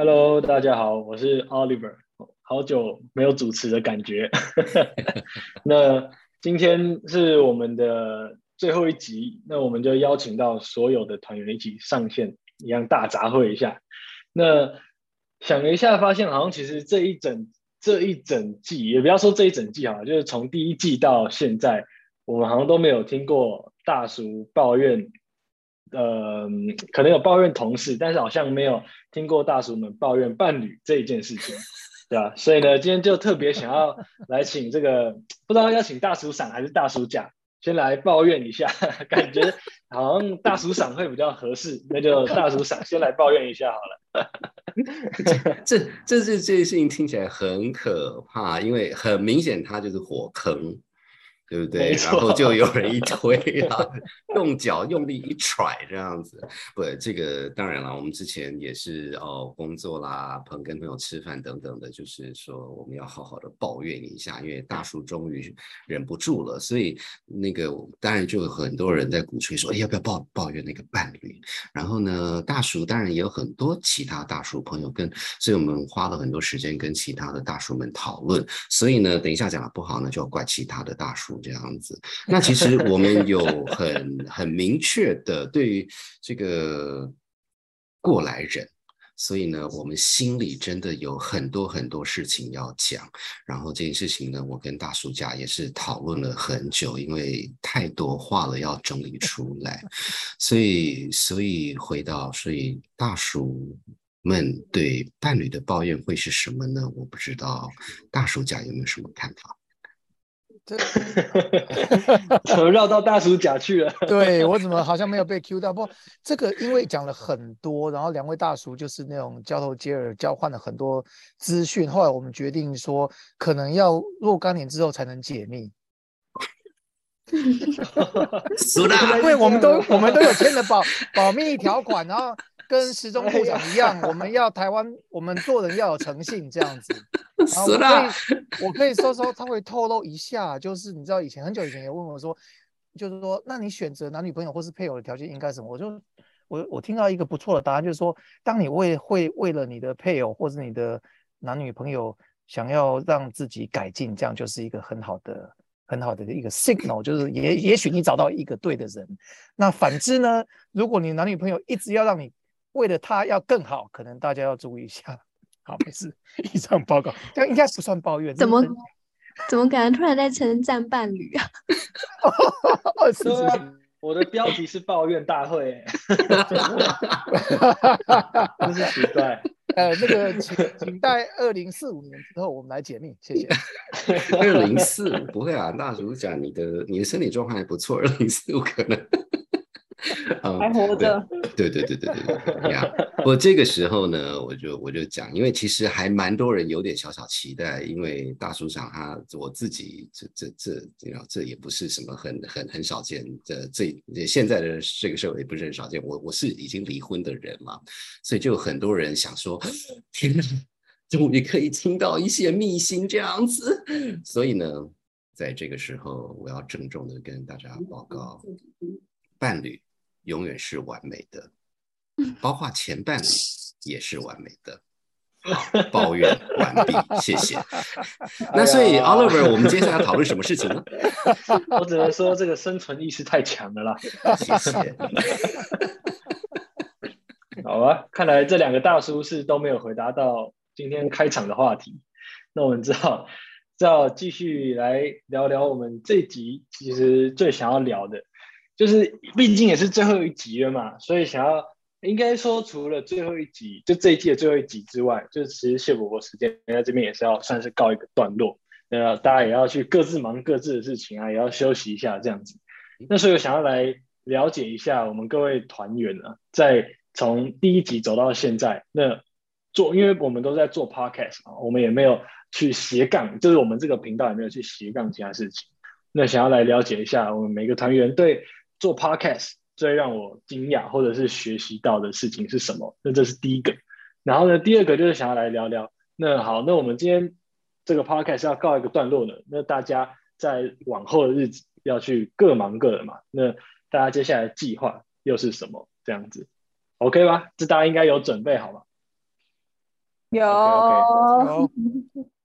Hello，大家好，我是 Oliver，好久没有主持的感觉。那今天是我们的最后一集，那我们就邀请到所有的团员一起上线，一样大杂烩一下。那想了一下，发现好像其实这一整这一整季，也不要说这一整季哈，就是从第一季到现在，我们好像都没有听过大叔抱怨，呃，可能有抱怨同事，但是好像没有听过大叔们抱怨伴侣这一件事情，对吧？所以呢，今天就特别想要来请这个，不知道要请大叔赏还是大叔讲，先来抱怨一下，感觉好像大叔赏会比较合适，那就大叔赏先来抱怨一下好了。这这这这件事情听起来很可怕，因为很明显它就是火坑。对不对？然后就有人一推啊，用脚用力一踹这样子。不，这个当然了，我们之前也是哦，工作啦，朋跟朋友吃饭等等的，就是说我们要好好的抱怨一下，因为大叔终于忍不住了，所以那个当然就有很多人在鼓吹说，哎，要不要抱抱怨那个伴侣？然后呢，大叔当然也有很多其他大叔朋友跟，所以我们花了很多时间跟其他的大叔们讨论。所以呢，等一下讲的不好呢，就要怪其他的大叔。这样子，那其实我们有很很明确的对于这个过来人，所以呢，我们心里真的有很多很多事情要讲。然后这件事情呢，我跟大叔家也是讨论了很久，因为太多话了要整理出来。所以，所以回到，所以大叔们对伴侣的抱怨会是什么呢？我不知道大叔家有没有什么看法。怎么绕到大叔甲去了？对我怎么好像没有被 Q 到？不，这个因为讲了很多，然后两位大叔就是那种交头接耳，交换了很多资讯。后来我们决定说，可能要若干年之后才能解密。因为我们都 我们都有签了保保密条款，然后。跟时钟部长一样，我们要 台湾，我们做人要有诚信，这样子。是的，我可以说说，他会透露一下，就是你知道以前很久以前也问我说，就是说，那你选择男女朋友或是配偶的条件应该什么？我就我我听到一个不错的答案，就是说，当你为会为了你的配偶或是你的男女朋友想要让自己改进，这样就是一个很好的很好的一个 signal，就是也也许你找到一个对的人。那反之呢，如果你男女朋友一直要让你为了他要更好，可能大家要注意一下。好，没事。以上报告，这应该不算抱怨。怎么怎么感觉突然在称赞伴侣啊？是啊，我的标题是抱怨大会。真是奇怪。呃，那个，请请待二零四五年之后，我们来解密。谢谢。二零四五不会啊，那如果讲你的你的身体状况还不错，二零四五可能。还活着，对对对对对对呀！我这个时候呢，我就我就讲，因为其实还蛮多人有点小小期待，因为大叔长他我自己这这这，你知道这也不是什么很很很少见的，这现在的这个社会也不是很少见。我我是已经离婚的人嘛，所以就很多人想说，天哪，终于可以听到一些秘辛这样子。所以呢，在这个时候，我要郑重的跟大家报告，伴侣。永远是完美的，包括前半里也是完美的。好，抱怨完毕，谢谢。那所以，Oliver，我们接下来讨论什么事情呢？我只能说，这个生存意识太强了啦。谢谢。好啊，看来这两个大叔是都没有回答到今天开场的话题。那我们只好只好继续来聊聊我们这集其实最想要聊的。就是毕竟也是最后一集了嘛，所以想要应该说除了最后一集，就这一季的最后一集之外，就是其实谢伯伯时间在这边也是要算是告一个段落，那大家也要去各自忙各自的事情啊，也要休息一下这样子。那所以我想要来了解一下我们各位团员啊，在从第一集走到现在，那做因为我们都在做 podcast 嘛，我们也没有去斜杠，就是我们这个频道也没有去斜杠其他事情。那想要来了解一下我们每个团员对。做 podcast 最让我惊讶或者是学习到的事情是什么？那这是第一个。然后呢，第二个就是想要来聊聊。那好，那我们今天这个 podcast 要告一个段落呢。那大家在往后的日子要去各忙各的嘛。那大家接下来计划又是什么？这样子，OK 吧？这大家应该有准备好了。有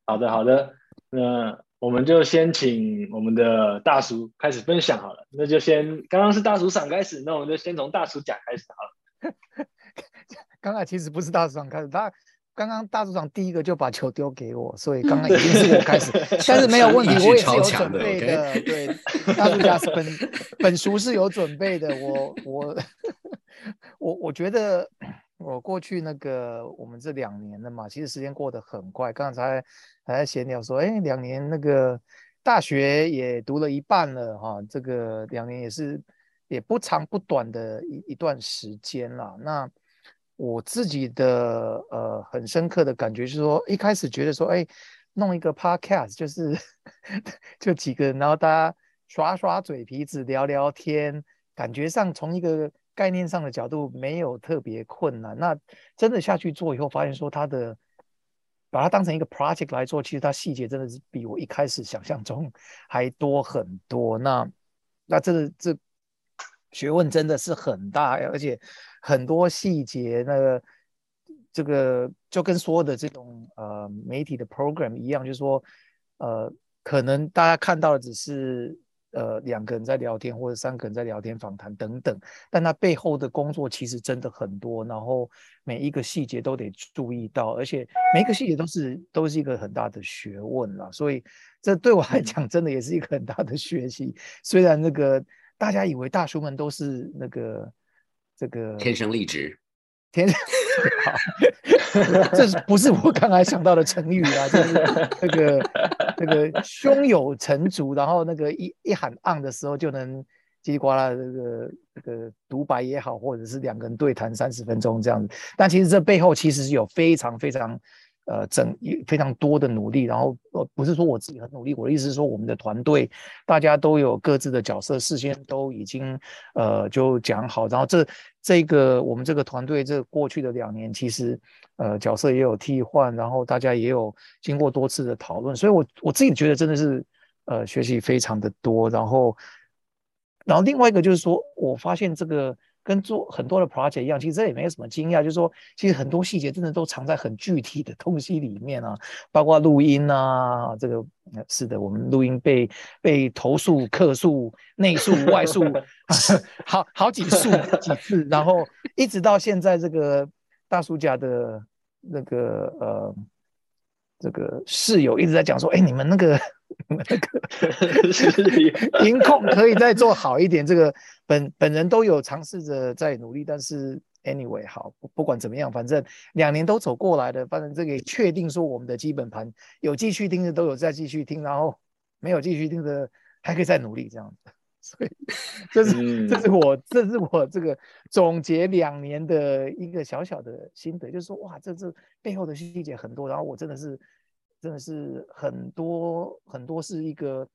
好的，好的，那我们就先请我们的大叔开始分享好了。那就先，刚刚是大叔赏开始，那我们就先从大叔甲开始好了。刚才其实不是大组长开始，他刚刚大组长第一个就把球丢给我，所以刚刚已经是我开始，但是没有问题，我也是有准备的。对，大组长本本书是有准备的，我我 我我觉得我过去那个我们这两年了嘛，其实时间过得很快。刚才还在闲聊说，哎，两年那个大学也读了一半了哈，这个两年也是也不长不短的一一段时间了。那我自己的呃很深刻的感觉是说，一开始觉得说，哎，弄一个 podcast 就是 就几个人，然后大家耍耍嘴皮子聊聊天，感觉上从一个概念上的角度没有特别困难。那真的下去做以后，发现说它的把它当成一个 project 来做，其实它细节真的是比我一开始想象中还多很多。那那这个这学问真的是很大，而且。很多细节，那个这个就跟所有的这种呃媒体的 program 一样，就是说，呃，可能大家看到的只是呃两个人在聊天，或者三个人在聊天访谈等等，但它背后的工作其实真的很多，然后每一个细节都得注意到，而且每一个细节都是都是一个很大的学问了，所以这对我来讲真的也是一个很大的学习。虽然那个大家以为大叔们都是那个。这个天生丽质，天生好，这是不是我刚才想到的成语啊？就是那个那个胸有成竹，然后那个一一喊 on 的时候就能叽里呱啦这个这个独白也好，或者是两个人对谈三十分钟这样子。但其实这背后其实是有非常非常。呃，整非常多的努力，然后呃，不是说我自己很努力，我的意思是说，我们的团队大家都有各自的角色，事先都已经呃就讲好，然后这这个我们这个团队这过去的两年，其实呃角色也有替换，然后大家也有经过多次的讨论，所以我我自己觉得真的是呃学习非常的多，然后然后另外一个就是说我发现这个。跟做很多的 project 一样，其实这也没有什么惊讶，就是说，其实很多细节真的都藏在很具体的 东西里面啊，包括录音啊，这个是的，我们录音被被投诉、客诉、内诉、外诉，好好几诉几次，然后一直到现在，这个大叔家的那个呃。这个室友一直在讲说：“哎，你们那个，你们那个 音控可以再做好一点。这个本本人都有尝试着在努力，但是 anyway，好，不管怎么样，反正两年都走过来的，反正这个确定说我们的基本盘有继续听的都有在继续听，然后没有继续听的还可以再努力这样子。”所以，这是这是我这是我这个总结两年的一个小小的心得，就是说，哇，这这背后的细节很多，然后我真的是真的是很多很多是一个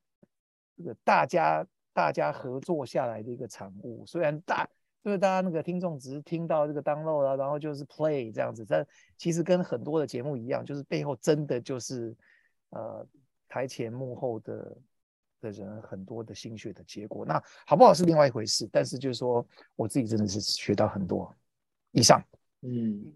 这个大家大家合作下来的一个产物。虽然大就是大家那个听众只是听到这个 download 啊，然后就是 play 这样子，但其实跟很多的节目一样，就是背后真的就是呃台前幕后的。的人很多的心血的结果，那好不好是另外一回事。但是就是说，我自己真的是学到很多。以上，嗯。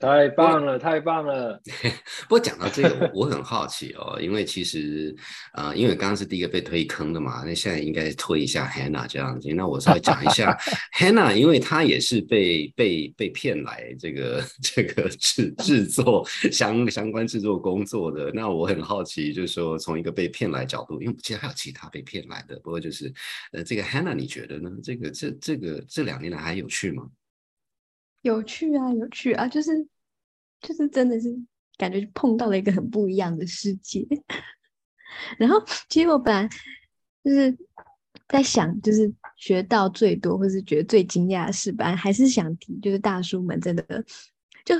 太棒了，太棒了！不过讲到这个，我很好奇哦，因为其实啊，因为刚刚是第一个被推坑的嘛，那现在应该推一下 Hannah 这样子。那我稍微讲一下 Hannah，因为她也是被被被骗来这个 这个制制作相相关制作工作的。那我很好奇，就是说从一个被骗来角度，因为其实还有其他被骗来的。不过就是呃，这个 Hannah，你觉得呢？这个这这个这两年来还有趣吗？有趣啊，有趣啊，就是就是真的是感觉碰到了一个很不一样的世界。然后其实我本来就是在想，就是学到最多或是觉得最惊讶的事，本来还是想提，就是大叔们真的就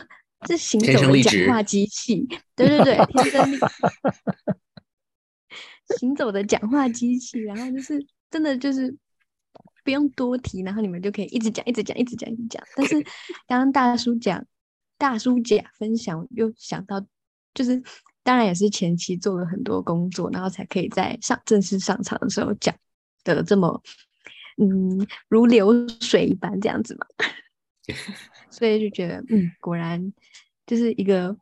这行走的讲话机器，对对对，天生 行走的讲话机器，然后就是真的就是。不用多提，然后你们就可以一直讲，一直讲，一直讲，一直讲。但是 刚刚大叔讲，大叔甲分享，又想到，就是当然也是前期做了很多工作，然后才可以在上正式上场的时候讲的这么，嗯，如流水一般这样子嘛。所以就觉得，嗯，果然就是一个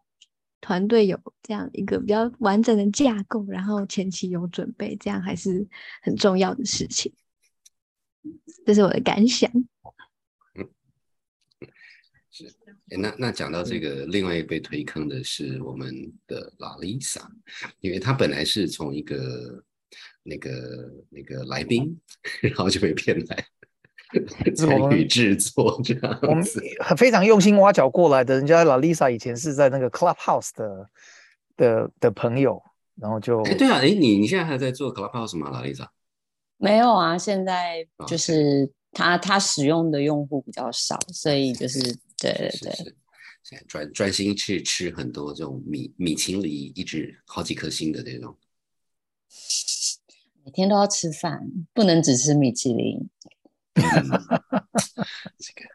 团队有这样一个比较完整的架构，然后前期有准备，这样还是很重要的事情。这是我的感想。那那讲到这个，另外一个被推坑的是我们的拉丽莎，因为她本来是从一个那个那个来宾，然后就被骗来 参与制作这样。我们很非常用心挖角过来的，人家拉丽莎以前是在那个 Clubhouse 的的的朋友，然后就哎对啊，哎你你现在还在做 Clubhouse 吗，拉丽莎？没有啊，现在就是他他使用的用户比较少，所以就是对对对，现在专专心去吃很多这种米米其林一直好几颗星的这种，每天都要吃饭，不能只吃米其林。这个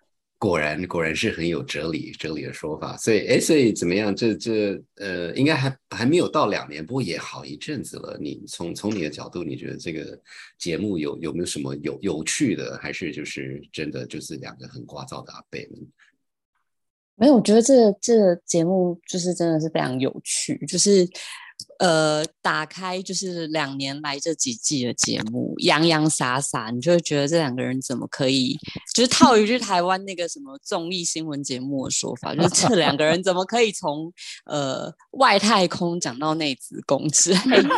果然果然是很有哲理哲理的说法，所以哎，所以怎么样？这这呃，应该还还没有到两年，不过也好一阵子了。你从从你的角度，你觉得这个节目有有没有什么有有趣的，还是就是真的就是两个很聒噪的阿贝们？没有，我觉得这这个节目就是真的是非常有趣，就是呃，打开就是两年来这几季的节目，洋洋洒洒，你就会觉得这两个人怎么可以，就是套一句台湾那个什么综艺新闻节目的说法，就是这两个人怎么可以从呃外太空讲到内子宫之类的，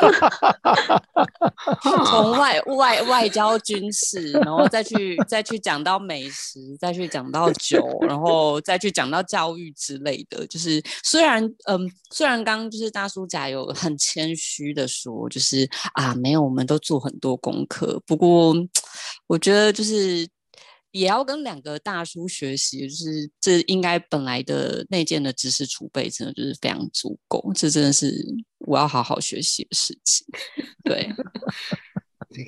从外外外交军事，然后再去再去讲到美食，再去讲到酒，然后再去讲到教育之类的。就是虽然嗯，虽然刚就是大叔甲有很谦虚的说，就是啊没有，我们都做很多功课。不过我觉得就是也要跟两个大叔学习，就是这应该本来的内建的知识储备真的就是非常足够，这真的是我要好好学习的事情。对，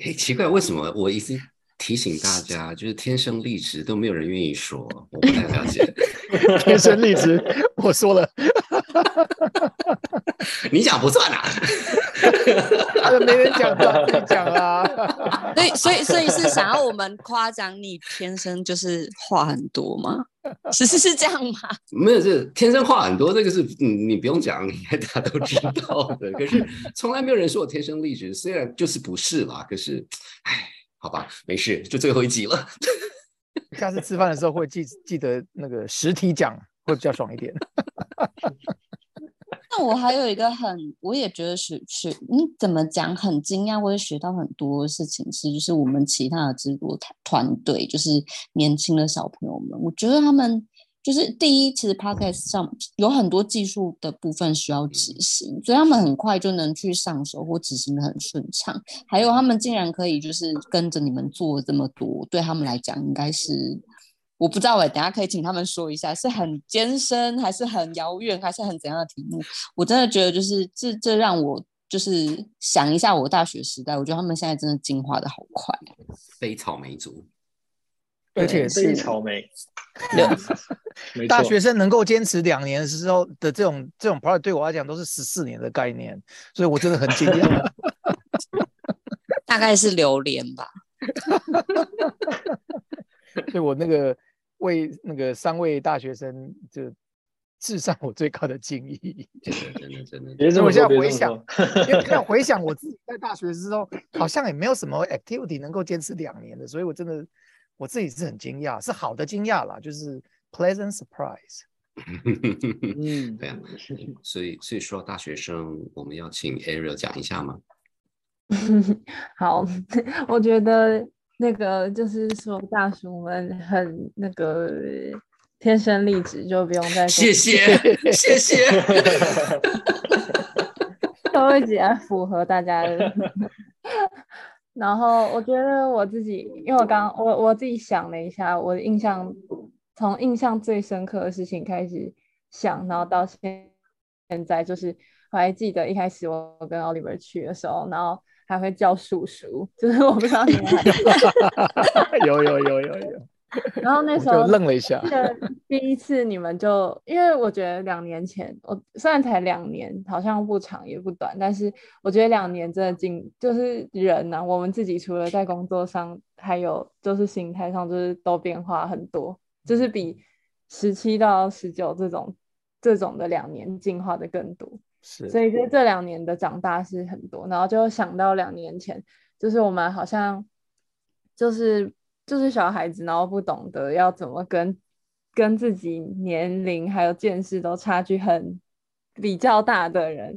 哎，奇怪，为什么我一直提醒大家，就是天生丽质都没有人愿意说，我不太了解。天生丽质，我说了，你讲不算啊，没人讲，自己讲啊。所以，所以，所以是想要我们夸奖你天生就是话很多吗？是是是这样吗？没有，是天生话很多，这个是你，你不用讲，应该大家都知道的。可是从来没有人说我天生丽质，虽然就是不是啦，可是，唉，好吧，没事，就最后一集了。下次吃饭的时候会记记得那个实体讲，会比较爽一点。那我还有一个很，我也觉得是是，你怎么讲很惊讶，或者学到很多事情是，就是我们其他的制作团团队，就是年轻的小朋友们，我觉得他们。就是第一，其实 podcast 上有很多技术的部分需要执行，所以他们很快就能去上手或执行的很顺畅。还有他们竟然可以就是跟着你们做这么多，对他们来讲应该是我不知道哎，等下可以请他们说一下，是很艰深，还是很遥远，还是很怎样的题目？我真的觉得就是这这让我就是想一下我大学时代，我觉得他们现在真的进化的好快，非草莓族。而且是草莓，大学生能够坚持两年的时候的这种这种 project 对我来讲都是十四年的概念，所以我真的很惊讶。大概是榴莲吧。所以我那个为那个三位大学生就致上我最高的敬意。真的真的真的。我现在回想，因为在回想我自己在大学的时候，好像也没有什么 activity 能够坚持两年的，所以我真的。我自己是很惊讶，是好的惊讶啦，就是 pleasant surprise。嗯，对啊，所以所以说大学生，我们要请 Ariel 讲一下吗？好，我觉得那个就是说大叔们很那个天生丽质，就不用再谢谢谢谢，都会比较符合大家的。然后我觉得我自己，因为我刚我我自己想了一下，我的印象从印象最深刻的事情开始想，然后到现现在，就是我还记得一开始我跟 Oliver 去的时候，然后还会叫叔叔，就是我不知道你们 有有有有有。然后那时候愣了一下，第一次你们就，因为我觉得两年前，我虽然才两年，好像不长也不短，但是我觉得两年真的进，就是人呢，我们自己除了在工作上，还有就是心态上，就是都变化很多，就是比十七到十九这种这种的两年进化的更多。是，所以就这两年的长大是很多，然后就想到两年前，就是我们好像就是就是小孩子，然后不懂得要怎么跟跟自己年龄还有见识都差距很比较大的人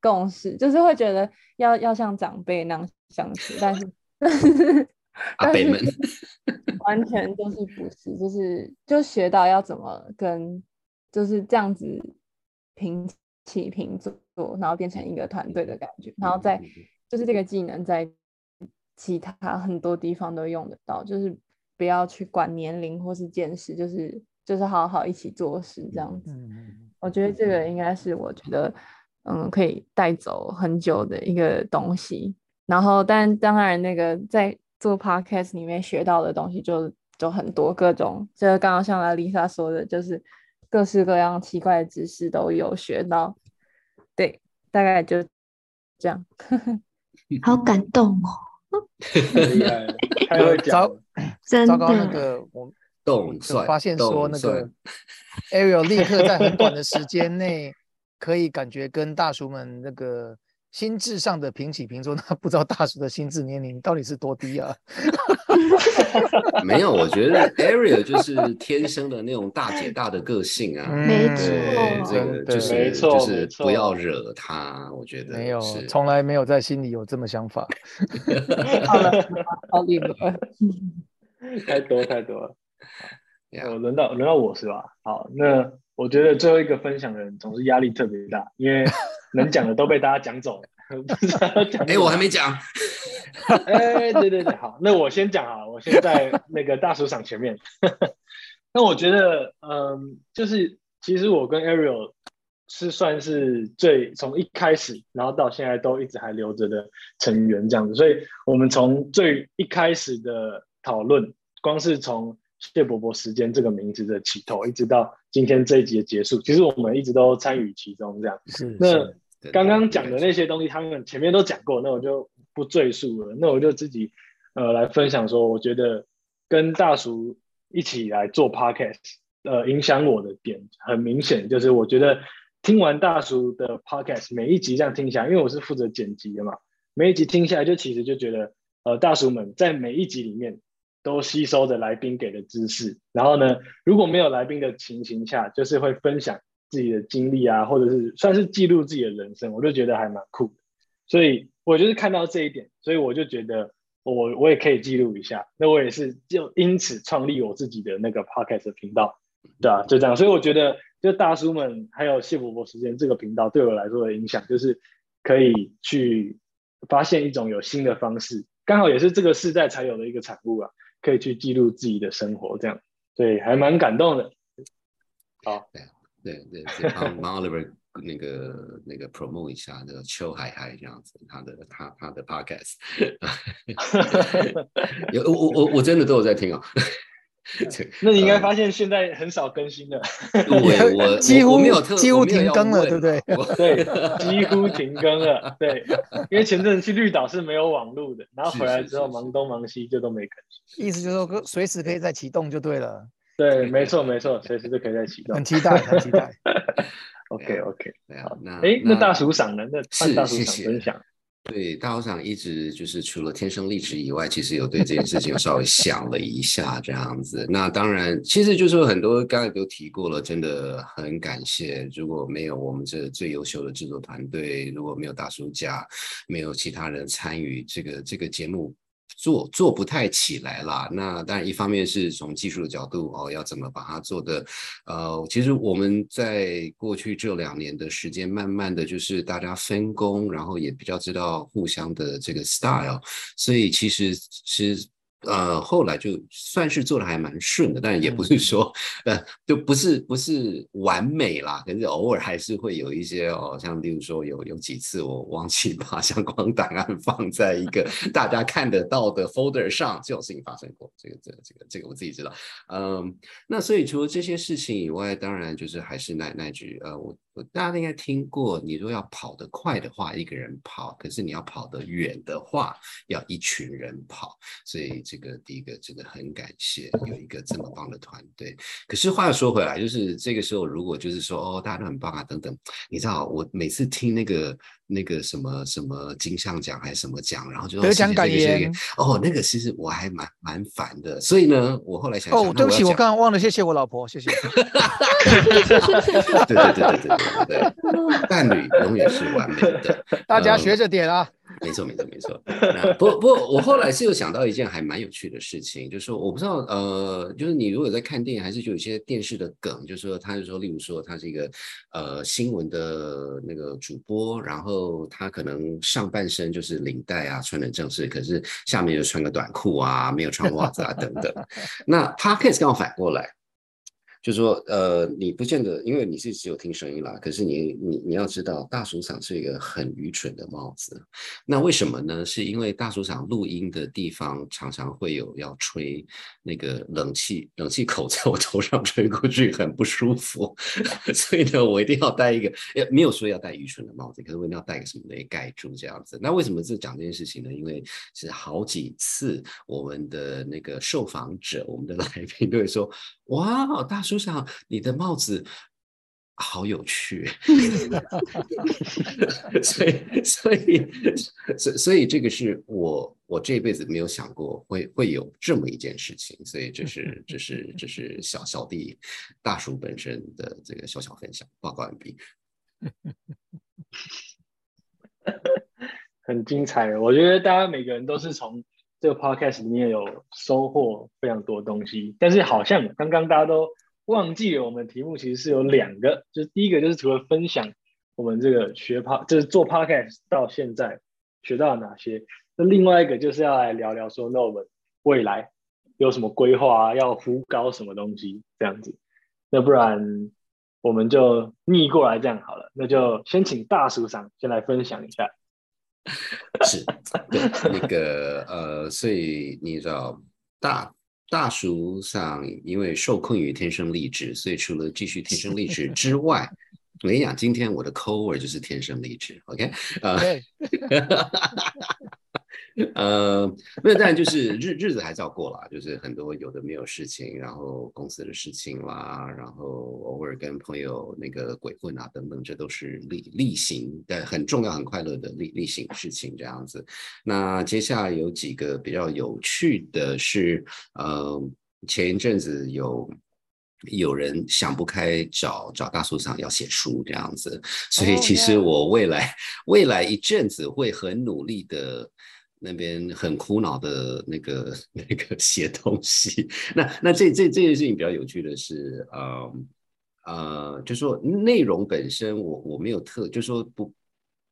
共事，就是会觉得要要像长辈那样相处，但是 阿北们完全就是不是，就是就学到要怎么跟就是这样子平。起平做，然后变成一个团队的感觉，然后在就是这个技能在其他很多地方都用得到，就是不要去管年龄或是见识，就是就是好好一起做事这样子。我觉得这个应该是我觉得嗯可以带走很久的一个东西。然后，但当然那个在做 podcast 里面学到的东西就就很多，各种就是刚刚像 Lisa 说的，就是各式各样奇怪的知识都有学到。对，大概就这样。好感动哦！厉害，太会讲。糟糕，那个我动发现说那个 Ariel 立刻在很短的时间内，可以感觉跟大叔们那个。心智上的平起平坐，那不知道大叔的心智年龄到底是多低啊？没有，我觉得 Ariel 就是天生的那种大姐大的个性啊。没错，这个就是就是不要惹他。我觉得没有，从来没有在心里有这么想法。好了，好厉害，太多太多了。我，轮到轮到我是吧？好，那我觉得最后一个分享的人总是压力特别大，因为能讲的都被大家讲走了。哎，我还没讲。哎，对对对，好，那我先讲啊，我先在那个大叔场前面。那我觉得，嗯，就是其实我跟 Ariel 是算是最从一开始，然后到现在都一直还留着的成员这样子，所以我们从最一开始的讨论，光是从。谢伯伯时间这个名字的起头，一直到今天这一集的结束，其实我们一直都参与其中。这样，是那刚刚讲的那些东西，他们前面都讲过，那我就不赘述了。那我就自己呃来分享说，我觉得跟大叔一起来做 podcast，呃，影响我的点很明显，就是我觉得听完大叔的 podcast，每一集这样听下来，因为我是负责剪辑的嘛，每一集听下来，就其实就觉得呃，大叔们在每一集里面。都吸收着来宾给的知识，然后呢，如果没有来宾的情形下，就是会分享自己的经历啊，或者是算是记录自己的人生，我就觉得还蛮酷的。所以我就是看到这一点，所以我就觉得我我也可以记录一下。那我也是就因此创立我自己的那个 podcast 频道，对啊，就这样。所以我觉得，就大叔们还有谢伯伯时间这个频道对我来说的影响，就是可以去发现一种有新的方式，刚好也是这个时代才有的一个产物啊。可以去记录自己的生活，这样对，还蛮感动的。好，对对对，帮帮 Oliver 那个那个 promote 一下那个邱海海这样子，他的他他的 podcast，有我我我真的都有在听啊。那你应该发现现在很少更新了，对，我几乎没有几乎停更了，对不对？对，几乎停更了，对，因为前阵子去绿岛是没有网路的，然后回来之后忙东忙西，就都没更新。意思就是说，随时可以再启动就对了。对，没错没错，随时都可以再启动。很期待，很期待。OK OK，好，那哎，那大叔赏呢？那大叔赏分享。对，大校长一直就是除了天生丽质以外，其实有对这件事情稍微想了一下这样子。那当然，其实就是很多刚才都提过了，真的很感谢。如果没有我们这最优秀的制作团队，如果没有大叔家，没有其他人参与这个这个节目。做做不太起来啦。那当然一方面是从技术的角度哦，要怎么把它做的，呃，其实我们在过去这两年的时间，慢慢的就是大家分工，然后也比较知道互相的这个 style，所以其实其实。呃，后来就算是做的还蛮顺的，但也不是说，呃，就不是不是完美啦，可是偶尔还是会有一些哦，像例如说有有几次我忘记把相关档案放在一个 大家看得到的 folder 上，这种事情发生过，这个这个这个这个我自己知道，嗯，那所以除了这些事情以外，当然就是还是那那句，呃，我。大家都应该听过，你如果要跑得快的话，一个人跑；可是你要跑得远的话，要一群人跑。所以这个第一个真的很感谢有一个这么棒的团队。可是话又说回来，就是这个时候如果就是说哦，大家都很棒啊等等，你知道我每次听那个那个什么什么金像奖还是什么奖，然后就得奖感言哦，那个其实我还蛮蛮烦的。所以呢，我后来想哦，对不起，我刚刚忘了谢谢我老婆，谢谢。对对对对对对对，伴侣永远是完美的，大家学着点啊。没错没错没错。不不，我后来是有想到一件还蛮有趣的事情，就是说我不知道呃，就是你如果在看电影，还是就有一些电视的梗，就是说他就说，例如说他是一个呃新闻的那个主播，然后他可能上半身就是领带啊，穿的正式，可是下面就穿个短裤啊，没有穿袜子啊等等。那 Podcast 刚好反过来。就说，呃，你不见得，因为你是只有听声音啦。可是你，你，你要知道，大鼠场是一个很愚蠢的帽子。那为什么呢？是因为大鼠场录音的地方常常会有要吹那个冷气，冷气口在我头上吹过去，很不舒服。所以呢，我一定要戴一个，没有说要戴愚蠢的帽子，可是我一定要戴个什么东西盖住这样子。那为什么是讲这件事情呢？因为是好几次我们的那个受访者，我们的来宾都会说。哇，大叔想，你的帽子好有趣，所以，所以，所所以，这个是我我这辈子没有想过会会有这么一件事情，所以这是这是这是小小弟大叔本身的这个小小分享，报告完毕。很精彩，我觉得大家每个人都是从。这个 podcast 里面有收获非常多东西，但是好像刚刚大家都忘记了，我们题目其实是有两个，就是第一个就是除了分享我们这个学 p 就是做 podcast 到现在学到了哪些，那另外一个就是要来聊聊说，那我们未来有什么规划，要扶高什么东西这样子，那不然我们就逆过来这样好了，那就先请大叔长先来分享一下。是，对那个呃，所以你知道大大叔上，因为受困于天生丽质，所以除了继续天生丽质之外，我跟你讲，今天我的 c o v e r 就是天生丽质，OK 啊。呃，没有，当然就是日日子还是要过啦，就是很多有的没有事情，然后公司的事情啦，然后偶尔跟朋友那个鬼混啊等等，这都是例例行的很重要、很快乐的例例行事情这样子。那接下来有几个比较有趣的是，呃，前一阵子有有人想不开找找大叔上要写书这样子，所以其实我未来未来一阵子会很努力的。那边很苦恼的那个 那个写东西，那那这这这件事情比较有趣的是，呃呃，就说内容本身我我没有特，就说不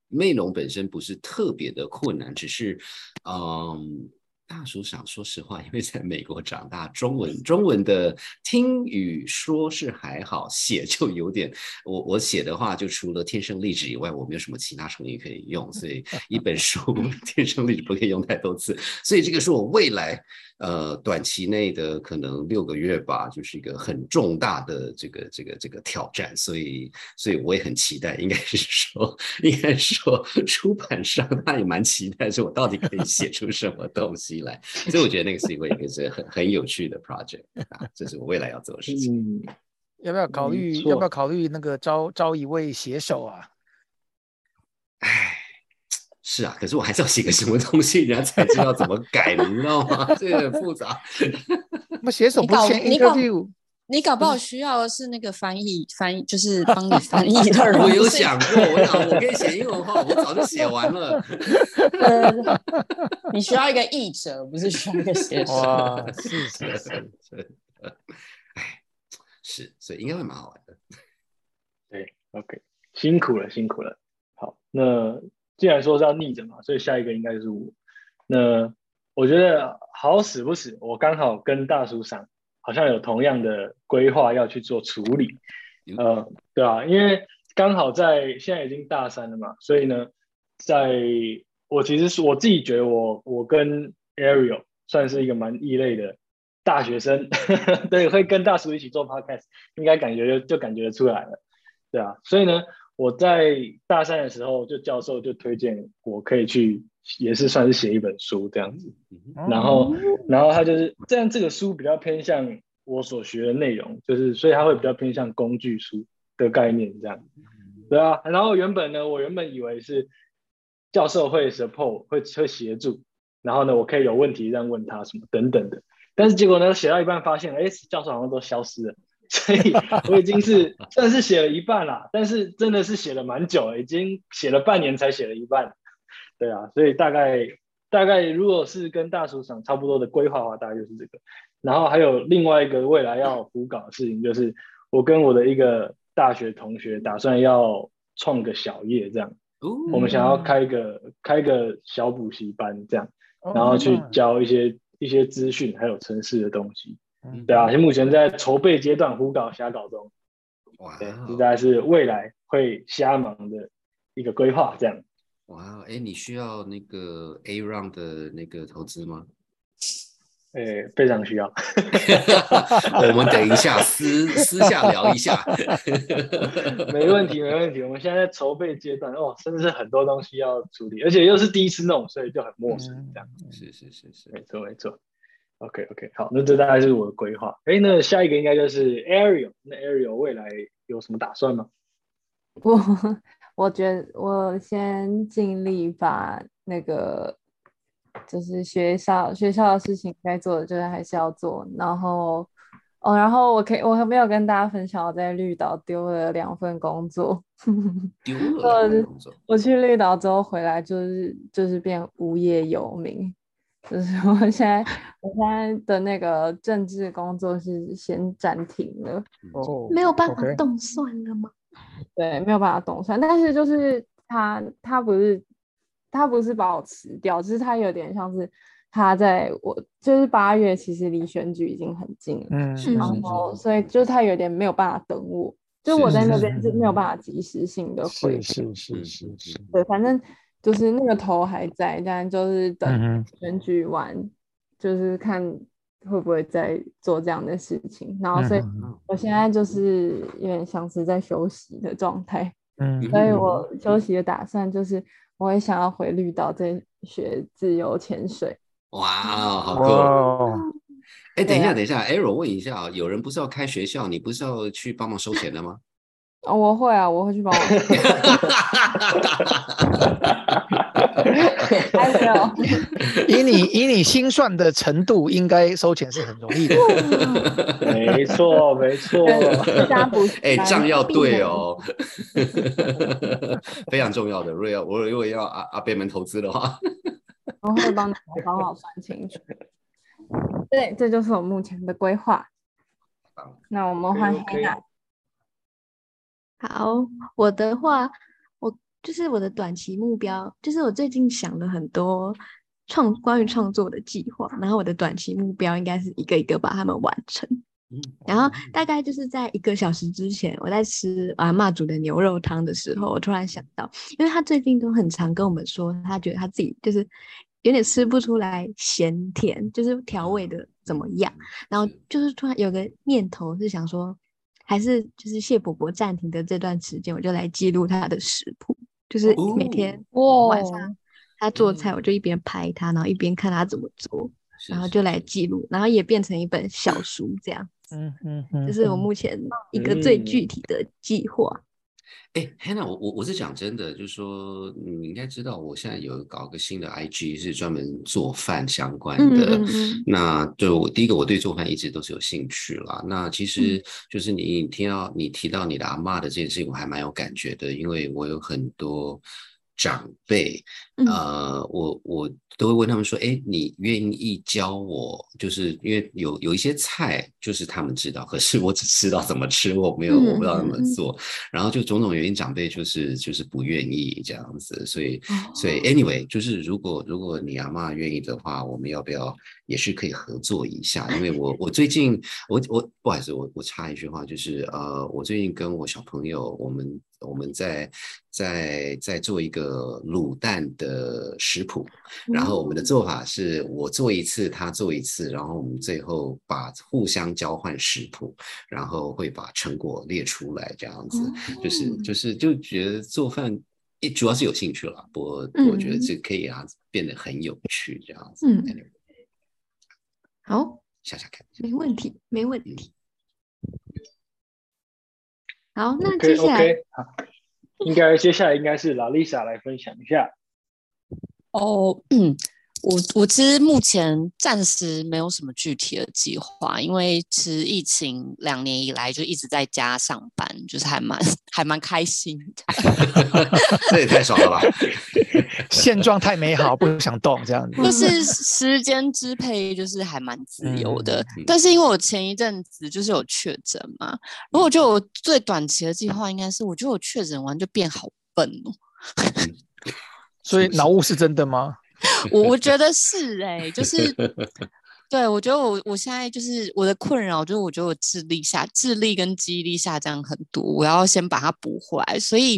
内容本身不是特别的困难，只是嗯。大叔想说实话，因为在美国长大，中文中文的听与说是还好，写就有点。我我写的话，就除了天生丽质以外，我没有什么其他成语可以用，所以一本书 天生丽质不可以用太多次。所以这个是我未来。呃，短期内的可能六个月吧，就是一个很重大的这个这个这个挑战，所以所以我也很期待，应该是说应该说出版商他也蛮期待，说我到底可以写出什么东西来，所以我觉得那个是一个一个是很很有趣的 project 啊，这是我未来要做的事情。要不要考虑？要不要考虑那个招招一位写手啊？唉。是啊，可是我还是要写个什么东西，人家才知道怎么改，你知道吗？这个很复杂。那写手不签 interview，你搞不好需要的是那个翻译，翻译就是帮你翻译的人。我有想过，我想我可以写英文话，我早就写完了。你需要一个译者，不是需要一个写手。哇，是是是，哎，是，所以应该会蛮好玩的。对，OK，辛苦了，辛苦了。好，那。既然说是要逆着嘛，所以下一个应该就是我。那我觉得好死不死，我刚好跟大叔上好像有同样的规划要去做处理。呃，对啊，因为刚好在现在已经大三了嘛，所以呢，在我其实是我自己觉得我我跟 Ariel 算是一个蛮异类的大学生，对，会跟大叔一起做 Podcast，应该感觉就感觉出来了。对啊，所以呢，我在大三的时候，就教授就推荐我可以去，也是算是写一本书这样子。然后，然后他就是这样，这个书比较偏向我所学的内容，就是所以他会比较偏向工具书的概念这样。对啊，然后原本呢，我原本以为是教授会 support 会会协助，然后呢，我可以有问题这样问他什么等等的。但是结果呢，写到一半发现，哎，教授好像都消失了。所以我已经是算是写了一半啦，但是真的是写了蛮久了，已经写了半年才写了一半。对啊，所以大概大概如果是跟大叔想差不多的规划的话，大概就是这个。然后还有另外一个未来要补稿的事情，就是我跟我的一个大学同学打算要创个小业，这样，我们想要开个开个小补习班这样，然后去教一些一些资讯还有城市的东西。对啊，目前在筹备阶段，胡搞瞎搞中。哇，对，这大概是未来会瞎忙的一个规划，这样。哇，哎，你需要那个 A round 的那个投资吗？哎，非常需要。我们等一下私私下聊一下。没问题，没问题。我们现在在筹备阶段，哦，真的是很多东西要处理，而且又是第一次弄，所以就很陌生，这样。是是是是，没错没错。OK OK，好，那这大概是我的规划。哎，那下一个应该就是 Ariel，那 Ariel 未来有什么打算吗？我我觉得我先尽力把那个就是学校学校的事情该做的，就是还是要做。然后哦，然后我可以我还没有跟大家分享，我在绿岛丢了两份工作。丢了工作。我去绿岛之后回来，就是就是变无业游民。就是我现在，我现在的那个政治工作是先暂停了，哦，没有办法动算了吗？对，没有办法动算，但是就是他，他不是，他不是把我辞掉，就是他有点像是他在我，就是八月其实离选举已经很近了，嗯，然后所以就是他有点没有办法等我，就我在那边是没有办法及时性的回，是是是是，对，反正。就是那个头还在，但就是等选举完，就是看会不会再做这样的事情。然后，所以我现在就是有点像是在休息的状态。嗯，所以我休息的打算就是，我也想要回绿岛再学自由潜水。哇，好酷！哎，等一下，等一下，Arrow 问一下有人不是要开学校，你不是要去帮忙收钱的吗？哦，我会啊，我会去帮忙。还有，以你以你心算的程度，应该收钱是很容易的。没错，没错。哎，账要对哦，非常重要的。如果要我如果要阿阿贝们投资的话，我会帮你好好算清楚。对，这就是我目前的规划。那我们换黑娜。好，我的话，我就是我的短期目标，就是我最近想了很多创关于创作的计划，然后我的短期目标应该是一个一个把它们完成。然后大概就是在一个小时之前，我在吃阿妈煮的牛肉汤的时候，我突然想到，因为他最近都很常跟我们说，他觉得他自己就是有点吃不出来咸甜，就是调味的怎么样，然后就是突然有个念头是想说。还是就是谢伯伯暂停的这段时间，我就来记录他的食谱，就是每天晚上他做菜，我就一边拍他，然后一边看他怎么做，然后就来记录，然后也变成一本小书这样子。嗯嗯嗯，这是我目前一个最具体的计划。哎，Hannah，我我我是讲真的，就是说你应该知道，我现在有搞个新的 IG，是专门做饭相关的。那就第一个，我对做饭一直都是有兴趣啦。那其实就是你听到你提到你的阿妈的这件事情，我还蛮有感觉的，因为我有很多。长辈，呃，我我都会问他们说，哎，你愿意教我？就是因为有有一些菜，就是他们知道，可是我只知道怎么吃，我没有我不知道怎么做，然后就种种原因，长辈就是就是不愿意这样子，所以所以 anyway，就是如果如果你阿妈愿意的话，我们要不要也是可以合作一下？因为我我最近我我不好意思，我我插一句话，就是呃，我最近跟我小朋友我们。我们在在在做一个卤蛋的食谱，然后我们的做法是我做一次，他做一次，然后我们最后把互相交换食谱，然后会把成果列出来，这样子就是就是就觉得做饭。也主要是有兴趣了，我我觉得这可以让它变得很有趣，这样子。嗯，好，想想看，没问题，没问题。好，那接下来，好，应该接下来应该是拉丽莎来分享一下。哦，嗯。我我其实目前暂时没有什么具体的计划，因为其实疫情两年以来就一直在家上班，就是还蛮 还蛮开心的。这也太爽了吧！现状太美好，不想动这样子。就是时间支配就是还蛮自由的，但是因为我前一阵子就是有确诊嘛，如果就我最短期的计划应该是，我觉得我确诊完就变好笨哦。所以脑雾是真的吗？我我觉得是哎，就是，对我觉得我我现在就是我的困扰，就是我觉得我智力下智力跟记忆力下降很多，我要先把它补回来。所以，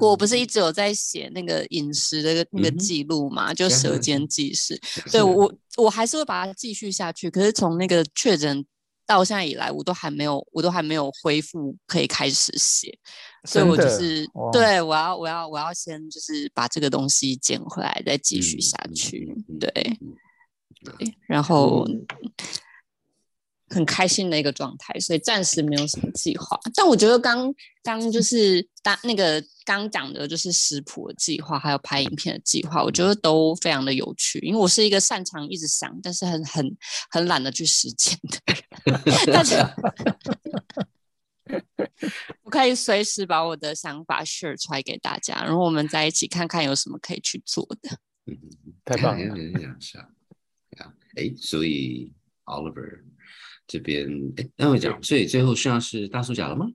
我不是一直有在写那个饮食的那个记录嘛，就舌尖记事。对我我还是会把它继续下去。可是从那个确诊到现在以来，我都还没有，我都还没有恢复可以开始写。所以我就是对我要我要我要先就是把这个东西捡回来，再继续下去。对对，然后很开心的一个状态，所以暂时没有什么计划。但我觉得刚刚就是当那个刚讲的就是食谱的计划，还有拍影片的计划，我觉得都非常的有趣。因为我是一个擅长一直想，但是很很很懒得去实践的人。但是。我可以随时把我的想法 share 出来给大家，然后我们在一起看看有什么可以去做的。嗯，太棒了！哎，所以 Oliver 这边，哎，那我讲，所以最后剩下是大叔甲了吗？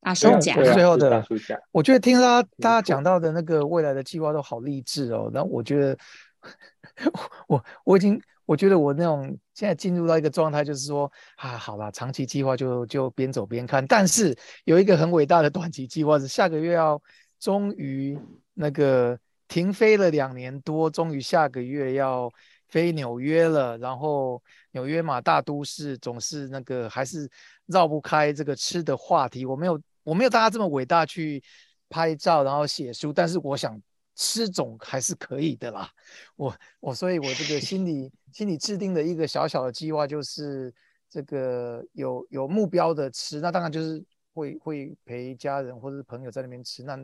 大叔甲，最后的大叔讲。我觉得听他大家讲到的那个未来的计划都好励志哦。然后我觉得，我我已经。我觉得我那种现在进入到一个状态，就是说啊，好了，长期计划就就边走边看。但是有一个很伟大的短期计划是下个月要终于那个停飞了两年多，终于下个月要飞纽约了。然后纽约嘛，大都市总是那个还是绕不开这个吃的话题。我没有我没有大家这么伟大去拍照，然后写书，但是我想。吃总还是可以的啦，我我所以，我这个心里心里制定的一个小小的计划就是这个有有目标的吃，那当然就是会会陪家人或者是朋友在那边吃，那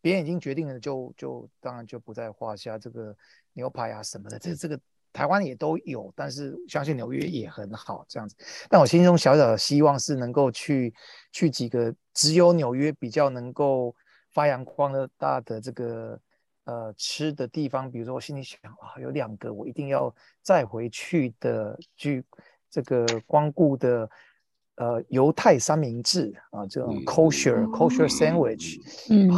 别人已经决定了，就就当然就不在话下。这个牛排啊什么的，这这个台湾也都有，但是相信纽约也很好这样子。但我心中小小的希望是能够去去几个只有纽约比较能够发扬光大的这个。呃，吃的地方，比如说我心里想啊，有两个我一定要再回去的，去这个光顾的，呃，犹太三明治啊，这种 kosher kosher sandwich，嗯，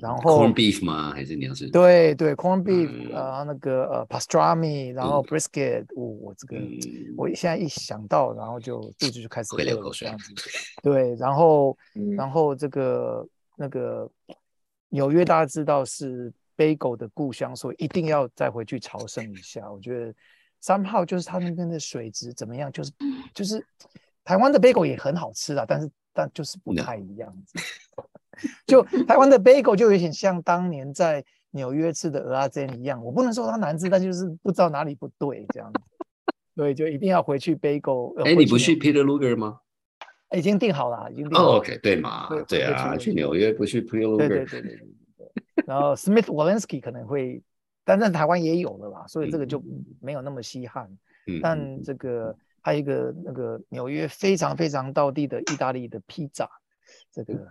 然后 corn beef 吗？还是你要是？对对，corn beef，呃，那个呃 pastrami，然后 brisket，我我这个我现在一想到，然后就肚子就开始会流口水这样子。对，然后 然后这个那个纽约大家知道是。bagel 的故乡，所以一定要再回去朝圣一下。我觉得三号就是它那边的水质怎么样？就是就是台湾的 bagel 也很好吃啊，但是但就是不太一样。就台湾的 bagel 就有点像当年在纽约吃的鹅阿珍一样，我不能说它难吃，但就是不知道哪里不对这样子。对，就一定要回去贝狗。哎，你不去 Peter Luger 吗？已经定好了，已经订。哦，OK，对嘛，对啊，去纽约不去 Peter Luger。对对对对。然后 Smith Walensky 可能会，但在台湾也有了吧，所以这个就没有那么稀罕。嗯但这个还有一个那个纽约非常非常道地的意大利的披萨，这个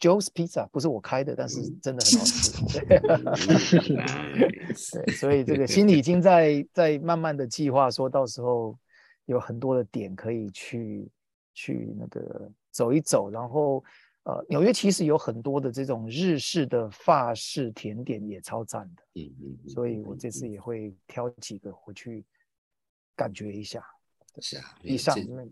Joe's Pizza 不是我开的，但是真的很好吃。对，所以这个心里已经在在慢慢的计划，说到时候有很多的点可以去去那个走一走，然后。呃，纽约其实有很多的这种日式的法式甜点也超赞的，嗯嗯，所以我这次也会挑几个回去感觉一下。是啊，以上那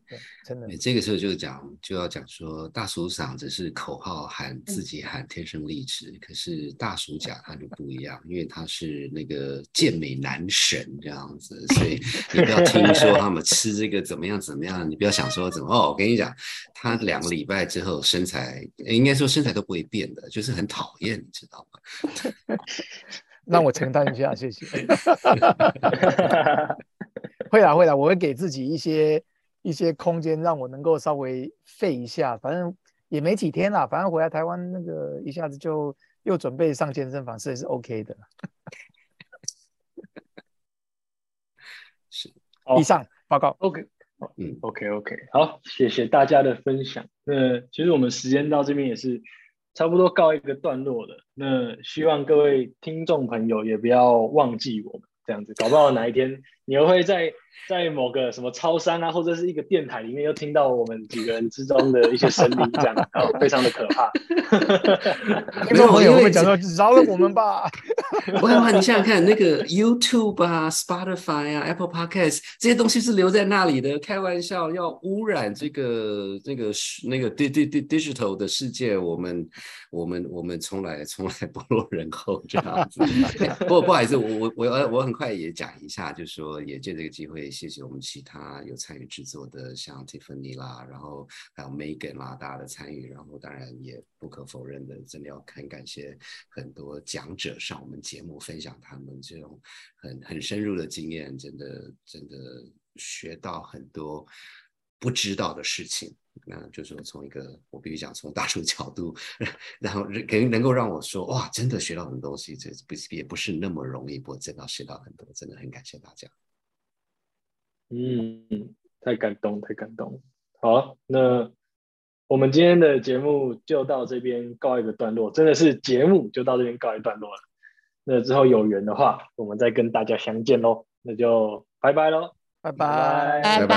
真的对这个时候就讲就要讲说，大鼠嗓只是口号喊自己喊天生丽质，可是大鼠甲它就不一样，因为他是那个健美男神这样子，所以你不要听说他们吃这个怎么样怎么样，你不要想说怎么哦，我跟你讲，他两个礼拜之后身材应该说身材都不会变的，就是很讨厌，你知道吗？让我承担一下，谢谢。会啦会啦，我会给自己一些一些空间，让我能够稍微废一下。反正也没几天啦，反正回来台湾那个一下子就又准备上健身房，是也是 OK 的。是，好以上报告。OK，嗯 OK OK，好，谢谢大家的分享。那其实我们时间到这边也是差不多告一个段落了。那希望各位听众朋友也不要忘记我们这样子，搞不好哪一天你又会在在某个什么超商啊，或者是一个电台里面又听到我们几个人之中的一些声音，这样，然后非常的可怕。听众朋友因为会讲说饶了我们吧。不然的话，你想想看，那个 YouTube 啊、Spotify 啊、Apple Podcast 这些东西是留在那里的。开玩笑，要污染这个、那个、那个 di di di digital 的世界，我们、我们、我们从来从来不落人后这样子。不过不好意思，我我我我很快也讲一下，就是说也借这个机会，谢谢我们其他有参与制作的，像 Tiffany 啦，然后还有 Megan 啦，大家的参与，然后当然也不可否认的，真的要很感谢很多讲者上我们节目分享他们这种很很深入的经验，真的真的学到很多不知道的事情。那就是说从一个我必须讲从大众角度，然后可能能够让我说哇，真的学到很多东西，这不也不是那么容易，不过真的学到很多，真的很感谢大家。嗯，太感动，太感动。好，那我们今天的节目就到这边告一个段落，真的是节目就到这边告一段落了。那之后有缘的话，我们再跟大家相见喽。那就拜拜喽。拜拜。拜拜拜拜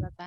拜。